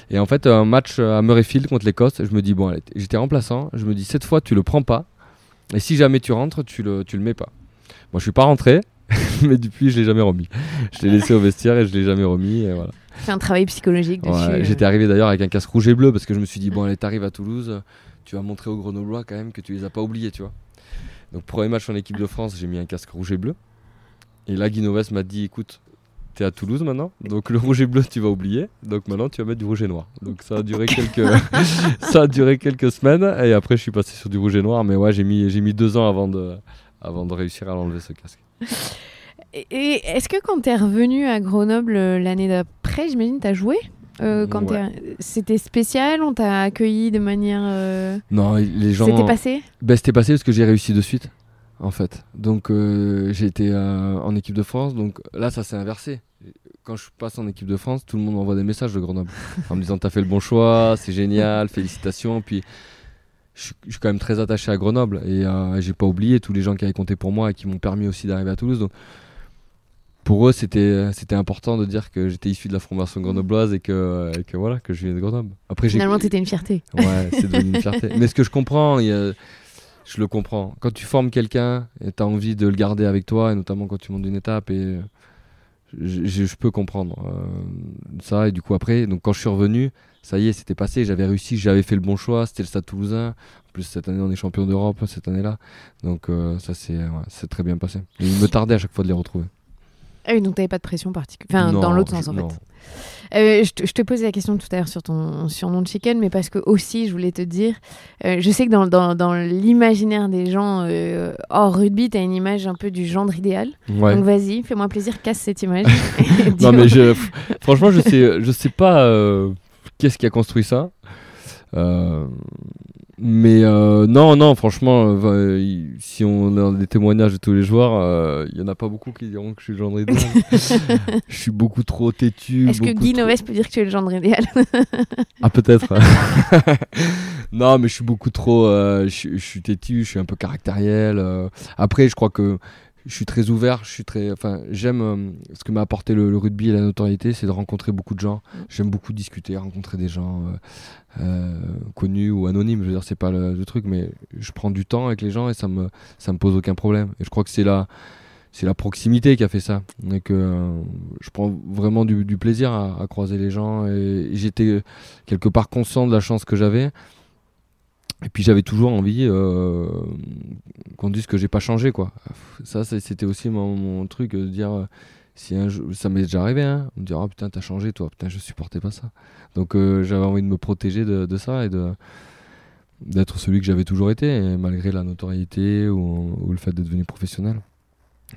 Et en fait, un match à Murrayfield contre l'Écosse, je me dis, bon, j'étais remplaçant, je me dis, cette fois, tu le prends pas. Et si jamais tu rentres, tu le, tu le mets pas. Moi, je suis pas rentré. mais depuis, je l'ai jamais remis. Je l'ai laissé au vestiaire et je l'ai jamais remis. Et voilà. Fait un travail psychologique dessus. Euh. J'étais arrivé d'ailleurs avec un casque rouge et bleu parce que je me suis dit, bon, allez, t'arrives à Toulouse, tu vas montrer aux Grenoblois quand même que tu les as pas oubliés, tu vois. Donc, premier match en équipe de France, j'ai mis un casque rouge et bleu. Et là, Guinoves m'a dit, écoute, t'es à Toulouse maintenant, donc le rouge et bleu, tu vas oublier. Donc maintenant, tu vas mettre du rouge et noir. Donc ça a duré quelques, ça a duré quelques semaines. Et après, je suis passé sur du rouge et noir. Mais ouais, j'ai mis, j'ai mis deux ans avant de, avant de réussir à l'enlever ce casque. Et est-ce que quand tu es revenu à Grenoble euh, l'année d'après, j'imagine, tu as joué euh, quand C'était spécial On t'a accueilli de manière. Euh, non, les gens. C'était passé? Ben, C'était passé parce que j'ai réussi de suite, en fait. Donc j'ai été en équipe de France. Donc là, ça s'est inversé. Quand je passe en équipe de France, tout le monde m'envoie des messages de Grenoble en me disant T'as fait le bon choix, c'est génial, félicitations. Puis je suis quand même très attaché à Grenoble et j'ai pas oublié tous les gens qui avaient compté pour moi et qui m'ont permis aussi d'arriver à Toulouse. Donc pour eux, c'était c'était important de dire que j'étais issu de la formation grenobloise et que, que voilà que je viens de Grenoble. Après, Finalement, c'était une fierté. Ouais, c'est devenu une fierté. Mais ce que je comprends, il y a, je le comprends. Quand tu formes quelqu'un et tu as envie de le garder avec toi, et notamment quand tu montes une étape, et je, je peux comprendre ça. Et du coup, après, donc quand je suis revenu, ça y est, c'était passé, j'avais réussi, j'avais fait le bon choix, c'était le Stade Toulousain. En plus, cette année, on est champion d'Europe, cette année-là. Donc, ça, c'est très bien passé. il me tardait à chaque fois de les retrouver. Ah oui, donc tu n'avais pas de pression particulière. Enfin, dans l'autre sens, en fait. Euh, je, te, posais la question tout à l'heure sur ton surnom de chicken, mais parce que aussi, je voulais te dire, euh, je sais que dans, dans, dans l'imaginaire des gens euh, hors rugby, tu as une image un peu du gendre idéal. Donc vas-y, fais-moi plaisir, casse cette image. non, mais je, franchement, je sais, je sais pas qu'est-ce qui a construit ça. Mais euh, non, non, franchement, euh, si on a des témoignages de tous les joueurs, euh, il y en a pas beaucoup qui diront que je suis le gendre idéal. je suis beaucoup trop têtu. Est-ce que Guy trop... peut dire que tu es le gendre idéal? Ah, peut-être. non, mais je suis beaucoup trop. je, je, suis têtu, je suis un peu caractériel. Après, je crois que je suis très ouvert, je suis très, enfin, j'aime euh, ce que m'a apporté le, rugby et la notoriété, c'est de rencontrer beaucoup de gens. Mm. J'aime beaucoup discuter, rencontrer des gens euh, euh, connus ou anonymes. Je veux dire, c'est pas le, truc, mais je prends du temps avec les gens et ça me, ça me pose aucun problème. Et je crois que c'est la, c'est la proximité qui a fait ça. Et que je prends vraiment du, plaisir à, croiser les gens et j'étais quelque part conscient de la chance que j'avais. Et puis j'avais toujours envie euh, qu'on dise que j'ai pas changé quoi. Ça c'était aussi mon, truc de dire euh, si un ça m'est déjà arrivé hein, on me dit oh putain t'as changé toi putain je supportais pas ça. Donc euh, j'avais envie de me protéger de, ça et de d'être celui que j'avais toujours été malgré la notoriété ou, le fait d'être devenu professionnel.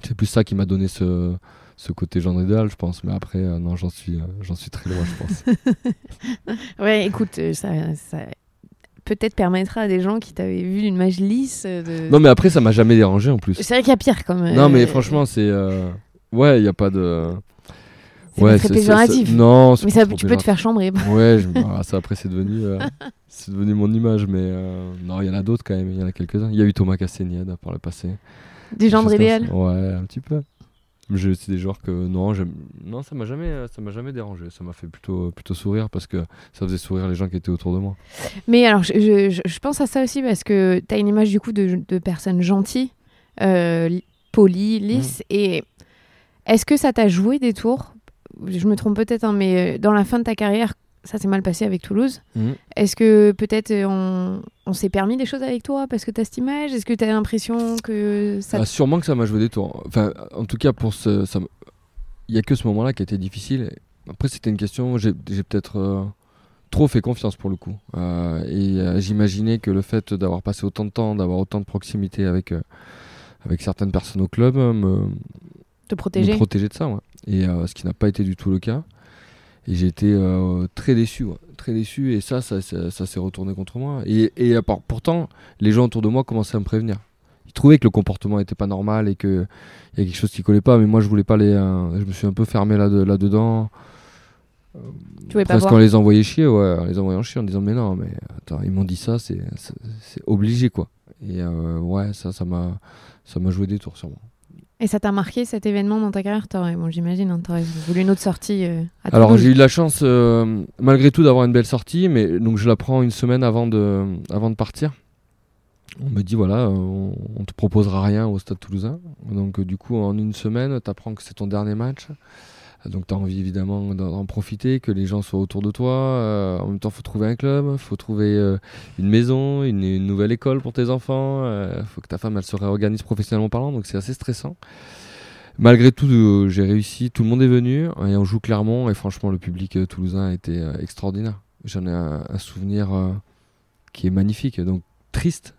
C'est plus ça qui m'a donné ce, ce côté genre idéal, je pense. Mais après, non, j'en suis, suis très loin, je pense. ouais, écoute, ça, peut-être permettra à des gens qui t'avaient vu d'une image lisse. De... Non, mais après, ça m'a jamais dérangé en plus. C'est vrai qu'il y a pire quand même. Non, mais franchement, c'est. Euh, ouais, il n'y a pas de. Ouais, c'est péjoratif. Non, mais ça, tu peux te faire chambrer. Ouais, bah, ça après c'est devenu, euh, c'est devenu mon image, mais euh, non, il y en a d'autres quand même. Il y en a quelques-uns. Il y a eu Thomas Castagneda par le passé. Des gendres idéal. Ouais, un petit peu c'est des genres que non, non, ça m'a jamais, ça m'a jamais dérangé. Ça m'a fait plutôt, plutôt sourire parce que ça faisait sourire les gens qui étaient autour de moi. Mais alors, je, je, pense à ça aussi parce que tu as une image du coup de, de personnes gentilles, euh, polies, lisses. Mm. Et est-ce que ça t'a joué des tours? Je me trompe peut-être, hein, mais euh, dans la fin de ta carrière, ça s'est mal passé avec Toulouse. Mhm. Est-ce que peut-être euh, on, s'est permis des choses avec toi parce que tu as cette image? Est-ce que tu as l'impression que ça. Ah, sûrement que ça m'a joué des tours. Enfin, en tout cas, pour ce, il n'y a que ce moment-là qui a été difficile. Après, c'était une question, j'ai peut-être euh, trop fait confiance pour le coup. Euh, et j'imaginais que le fait d'avoir passé autant de temps, d'avoir autant de proximité avec, avec certaines personnes au club, me, Te protéger. me protéger de ça. Et ce qui n'a pas été du tout le cas. Et j'étais euh, très déçu, très déçu. Et ça, ça, ça, s'est retourné contre moi. Et, et pourtant, les gens autour de moi commençaient à me prévenir. Ils trouvaient que le comportement n'était pas normal et qu'il y a quelque chose qui collait pas. Mais moi, je voulais pas les. Euh, je me suis un peu fermé là, là Parce qu'on les envoyait chier, ouais, les envoyait chier en disant mais non, mais attends, ils m'ont dit ça, c'est obligé quoi. Et euh, ouais, ça, ça m'a ça m'a joué des tours sur moi. Et ça t'a marqué cet événement dans ta carrière bon, J'imagine, hein, tu aurais voulu une autre sortie euh, Alors j'ai eu la chance, euh, malgré tout, d'avoir une belle sortie, mais donc je la prends une semaine avant de, avant de partir. On me dit voilà, on, on te proposera rien au Stade Toulousain. Donc du coup, en une semaine, tu apprends que c'est ton dernier match. Donc tu as envie évidemment d'en profiter, que les gens soient autour de toi. Euh, en même temps, il faut trouver un club, il faut trouver euh, une maison, une, nouvelle école pour tes enfants. Il euh, faut que ta femme elle se réorganise professionnellement parlant, donc c'est assez stressant. Malgré tout, j'ai réussi, tout le monde est venu et on joue Clermont et franchement le public toulousain a été extraordinaire. J'en ai un, souvenir qui est magnifique, donc triste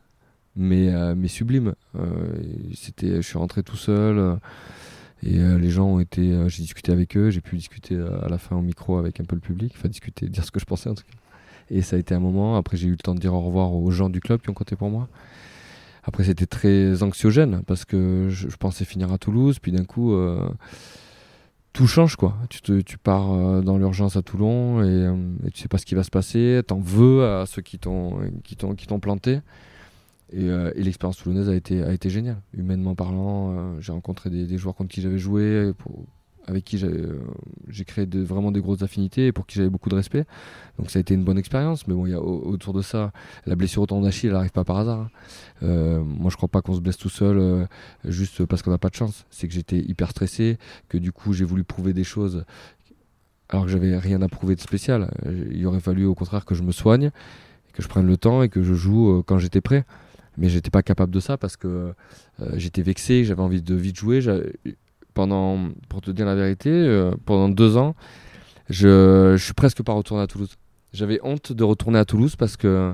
mais, mais sublime. je suis rentré tout seul. Et euh, les gens ont été. Euh, j'ai discuté avec eux, j'ai pu discuter euh, à la fin au micro avec un peu le public, enfin discuter, dire ce que je pensais en tout cas. Et ça a été un moment. Après, j'ai eu le temps de dire au revoir aux gens du club qui ont compté pour moi. Après, c'était très anxiogène parce que je, pensais finir à Toulouse, puis d'un coup, tout change quoi. Tu, tu pars dans l'urgence à Toulon et, et, tu sais pas ce qui va se passer. T'en veux à ceux qui t'ont qui t'ont planté. Euh, et, l'expérience toulonnaise a été, géniale. Humainement parlant, euh, j'ai rencontré des, joueurs contre qui j'avais joué, avec qui j'ai créé vraiment des grosses affinités et pour qui j'avais beaucoup de respect. Donc ça a été une bonne expérience. Mais bon, y a, autour de ça, la blessure au tendon d'Achille, elle n'arrive pas par hasard. Hein. moi, je crois pas qu'on se blesse tout seul juste parce qu'on n'a pas de chance. C'est que j'étais hyper stressé, que du coup, j'ai voulu prouver des choses alors que j'avais rien à prouver de spécial. Il aurait fallu au contraire que je me soigne, que je prenne le temps et que je joue quand j'étais prêt mais j'étais pas capable de ça parce que euh, j'étais vexé, j'avais envie de vite jouer. Pendant, pour te dire la vérité, euh, pendant deux ans, je, je suis presque pas retourné à Toulouse. J'avais honte de retourner à Toulouse parce que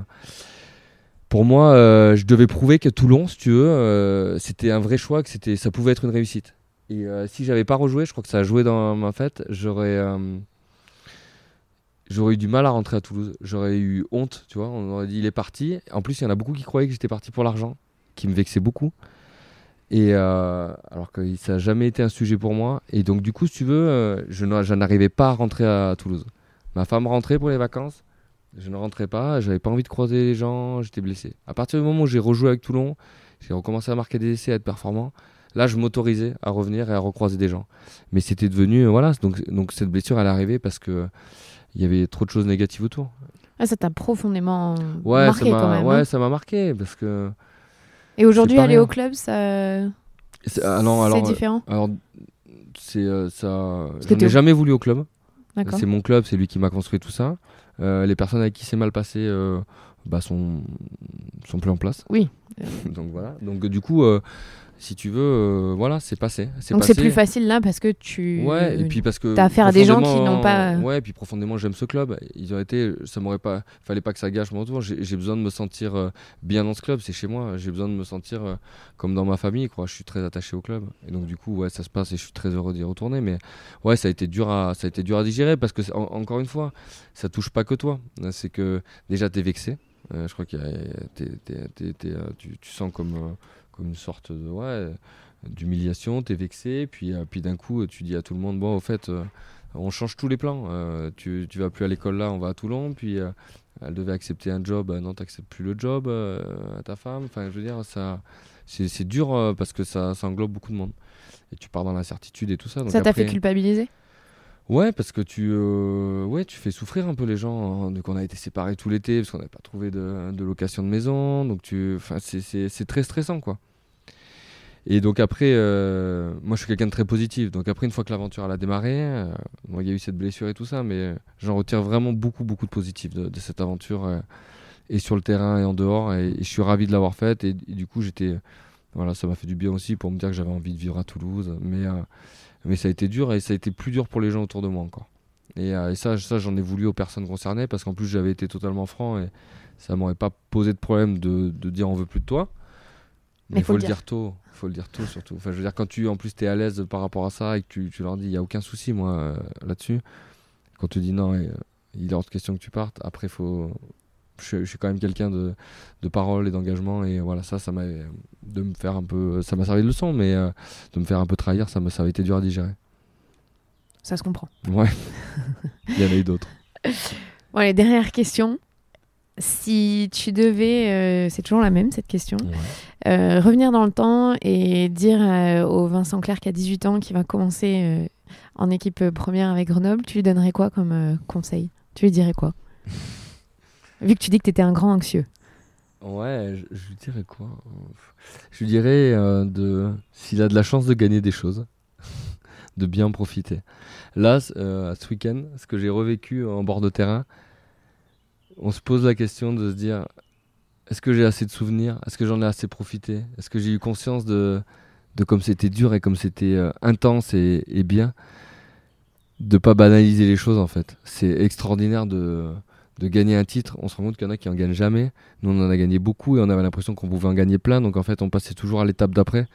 pour moi, euh, je devais prouver que Toulon, si tu veux, c'était un vrai choix, que c'était, ça pouvait être une réussite. Et si j'avais pas rejoué, je crois que ça a joué dans ma fête, j'aurais j'aurais eu du mal à rentrer à Toulouse. J'aurais eu honte, tu vois. On aurait dit il est parti. En plus, il y en a beaucoup qui croyaient que j'étais parti pour l'argent, qui me vexait beaucoup. Et euh, alors que ça n'a jamais été un sujet pour moi. Et donc, du coup, si tu veux, euh, je n'arrivais pas à rentrer à, Toulouse. Ma femme rentrait pour les vacances. Je ne rentrais pas. J'avais pas envie de croiser les gens. J'étais blessé. À partir du moment où j'ai rejoué avec Toulon, j'ai recommencé à marquer des essais, à être performant. Là, je m'autorisais à revenir et à recroiser des gens. Mais c'était devenu, voilà. Donc, donc cette blessure, elle est arrivée parce que il y avait trop de choses négatives autour. Ah, ça t'a profondément marqué quand même. Ouais, hein. ça m'a marqué parce que. Et aujourd'hui, aller au club, ça. C'est ah, alors, différent. Alors, c'est euh, ça. Je n'ai jamais voulu au club. C'est mon club, c'est lui qui m'a construit tout ça. Euh, les personnes avec qui c'est mal passé euh, bah, sont sont plus en place. Oui. Donc voilà. Donc du coup, si tu veux, euh, voilà, c'est passé. Donc c'est plus facile là parce que tu. Ouais, et puis parce que. T'as affaire à des gens qui n'ont pas. Ouais, et puis profondément, j'aime ce club. Ils ont été, ça m'aurait pas, fallait pas que ça gâche mon retour. J'ai besoin de me sentir euh, bien dans ce club, c'est chez moi. J'ai besoin de me sentir euh, comme dans ma famille, quoi. Je suis très attaché au club, et donc du coup, ouais, ça se passe et je suis très heureux d'y retourner. Mais ouais, ça a été dur à, ça a été dur à digérer parce que encore une fois, ça touche pas que toi. C'est que déjà t'es vexé. je crois que tu, tu, sens comme comme une sorte de ouais, d'humiliation, t'es vexé, puis, euh, puis d'un coup tu dis à tout le monde, bon au fait euh, on change tous les plans, euh, tu, tu vas plus à l'école là, on va à Toulon, puis elle devait accepter un job, non t'acceptes plus le job à ta femme, enfin je veux dire ça c'est dur parce que ça, ça, englobe beaucoup de monde. Et tu pars dans l'incertitude et tout ça. ça t'a fait culpabiliser? Ouais, parce que tu, ouais, tu fais souffrir un peu les gens. Hein. Donc on a été séparés tout l'été parce qu'on n'avait pas trouvé de, location de maison. Donc tu, c'est très stressant quoi. Et donc après, euh, moi je suis quelqu'un de très positif. Donc après, une fois que l'aventure a démarré, euh, il y a eu cette blessure et tout ça, mais j'en retire vraiment beaucoup, beaucoup de positif de, cette aventure, euh, et sur le terrain et en dehors. Et, je suis ravi de l'avoir faite. Et, du coup, j'étais, voilà, ça m'a fait du bien aussi pour me dire que j'avais envie de vivre à Toulouse. Mais, mais ça a été dur et ça a été plus dur pour les gens autour de moi encore. Et, ça, ça j'en ai voulu aux personnes concernées parce qu'en plus j'avais été totalement franc et ça m'aurait pas posé de problème de, de dire on veut plus de toi. Mais il faut, le dire. tôt. Il faut le dire tôt surtout. Enfin, je veux dire, quand tu en plus es à l'aise par rapport à ça et que tu, tu leur dis, il n'y a aucun souci, moi, euh, là-dessus. Quand tu dis non, et, euh, il est hors de question que tu partes. Après, faut. Je, suis quand même quelqu'un de, de, parole et d'engagement et voilà ça ça m'a de me faire un peu ça m'a servi de leçon mais euh, de me faire un peu trahir ça me ça a été dur à digérer. Ça se comprend. Ouais. Il y en a eu d'autres. Bon les dernières questions si tu devais, euh, c'est toujours la même cette question, euh, revenir dans le temps et dire euh, au Vincent Clerc qui a 18 ans, qui va commencer en équipe première avec Grenoble, tu lui donnerais quoi comme conseil? Tu lui dirais quoi? Vu que tu dis que tu étais un grand anxieux. Ouais, je, lui dirais quoi Je lui dirais de s'il a de la chance de gagner des choses, de bien en profiter. Là, ce week-end, ce que j'ai revécu en bord de terrain, on se pose la question de se dire est-ce que j'ai assez de souvenirs? Est-ce que j'en ai assez profité? Est-ce que j'ai eu conscience de, de comme c'était dur et comme c'était euh, intense et, bien De pas banaliser les choses en fait? C'est extraordinaire de, de gagner un titre. On se rend compte qu'il y en a qui en gagnent jamais. Nous on en a gagné beaucoup et on avait l'impression qu'on pouvait en gagner plein. Donc en fait on passait toujours à l'étape d'après.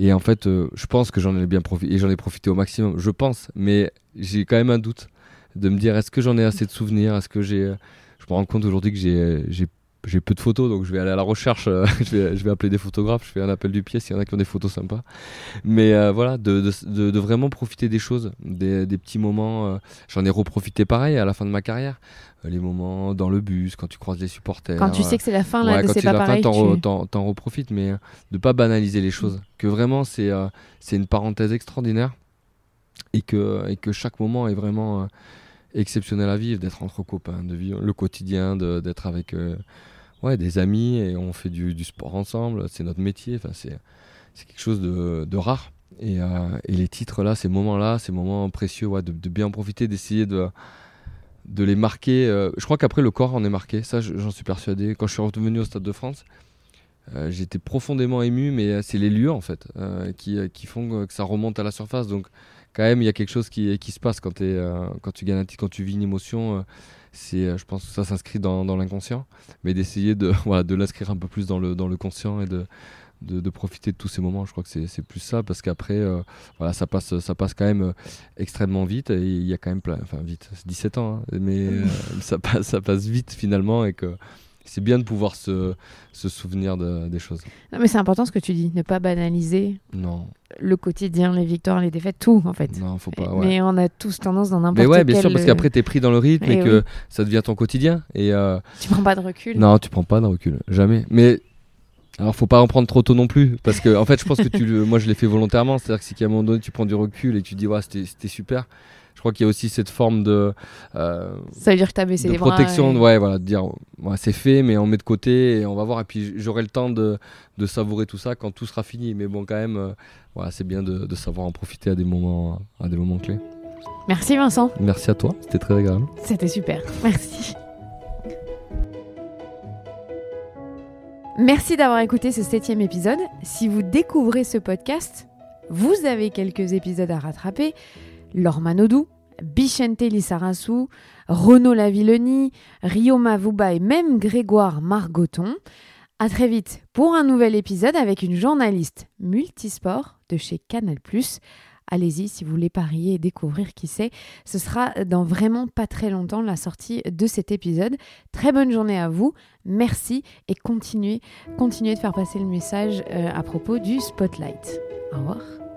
Et en fait, euh, je pense que j'en ai bien profité et j'en ai profité au maximum. Je pense, mais j'ai quand même un doute de me dire est-ce que j'en ai assez de souvenirs? Est-ce que j'ai. Euh, je me rends compte aujourd'hui que j'ai, j'ai, peu de photos, donc je vais aller à la recherche. Euh, je, vais, je vais appeler des photographes, je fais un appel du pied s'il y en a qui ont des photos sympas. Mais euh, voilà, de, de, de, vraiment profiter des choses, des, des petits moments. j'en ai reprofité pareil à la fin de ma carrière. Les moments dans le bus, quand tu croises des supporters. Quand tu sais que c'est la fin, là, c'est pas pareil. Fin, t'en, t'en, reprofites, mais de pas banaliser les choses. Que vraiment, c'est, c'est une parenthèse extraordinaire et que, et que chaque moment est vraiment exceptionnel à vivre, d'être entre copains, de vivre le quotidien, d'être avec ouais, des amis et on fait du, sport ensemble, c'est notre métier, c'est quelque chose de, rare. Et, et, les titres là, ces moments-là, ces moments précieux, ouais, de, de, bien profiter, d'essayer de, de les marquer. je crois qu'après le corps en est marqué, ça j'en suis persuadé. Quand je suis revenu au Stade de France, euh, j'étais profondément ému, mais euh, c'est les lieux en fait euh, qui, qui, font que ça remonte à la surface. Donc quand même, il y a quelque chose qui, qui se passe quand, es, quand tu gagnes un titre, quand tu vis une émotion. c'est, je pense que ça s'inscrit dans, dans l'inconscient, mais d'essayer de, voilà, de l'inscrire un peu plus dans le, dans le conscient et de, de, de, profiter de tous ces moments. Je crois que c'est plus ça, parce qu'après, voilà, ça passe, ça passe quand même extrêmement vite. Et il y a quand même plein, enfin vite, c'est 17 ans, hein, mais ça, passe, ça passe vite finalement. Et que c'est bien de pouvoir se, se souvenir de, des choses. Non, mais c'est important ce que tu dis, ne pas banaliser non. le quotidien, les victoires, les défaites, tout en fait. Non, faut pas. Mais on a tous tendance dans n'importe Mais ouais, bien sûr, parce qu'après tu es pris dans le rythme et, que ça devient ton quotidien. Et euh... Tu prends pas de recul. Non, tu prends pas de recul, jamais. Mais alors, faut pas en prendre trop tôt non plus, parce que en fait, je pense que tu, moi, je l'ai fait volontairement. C'est-à-dire que si à un moment donné, tu prends du recul et tu dis, ouais, c'était super je crois qu'il y a aussi cette forme de. Euh, ça veut dire que tu as baissé les protection, ouais, voilà, de dire ouais, c'est fait, mais on met de côté et on va voir. Et puis j'aurai le temps de, de, savourer tout ça quand tout sera fini. Mais bon, quand même, euh, voilà, c'est bien de, de, savoir en profiter à des moments, à des moments clés. Merci Vincent. Merci à toi, c'était très agréable. C'était super, merci. Merci d'avoir écouté ce septième épisode. Si vous découvrez ce podcast, vous avez quelques épisodes à rattraper. Laure Manodou, Bichente Lissarassou, Renaud Lavilloni, Rio Mavuba et même Grégoire Margoton. À très vite pour un nouvel épisode avec une journaliste multisport de chez Canal+. Allez-y si vous voulez parier et découvrir qui c'est. Ce sera dans vraiment pas très longtemps la sortie de cet épisode. Très bonne journée à vous. Merci et continuez, continuez de faire passer le message euh, à propos du Spotlight. Au revoir.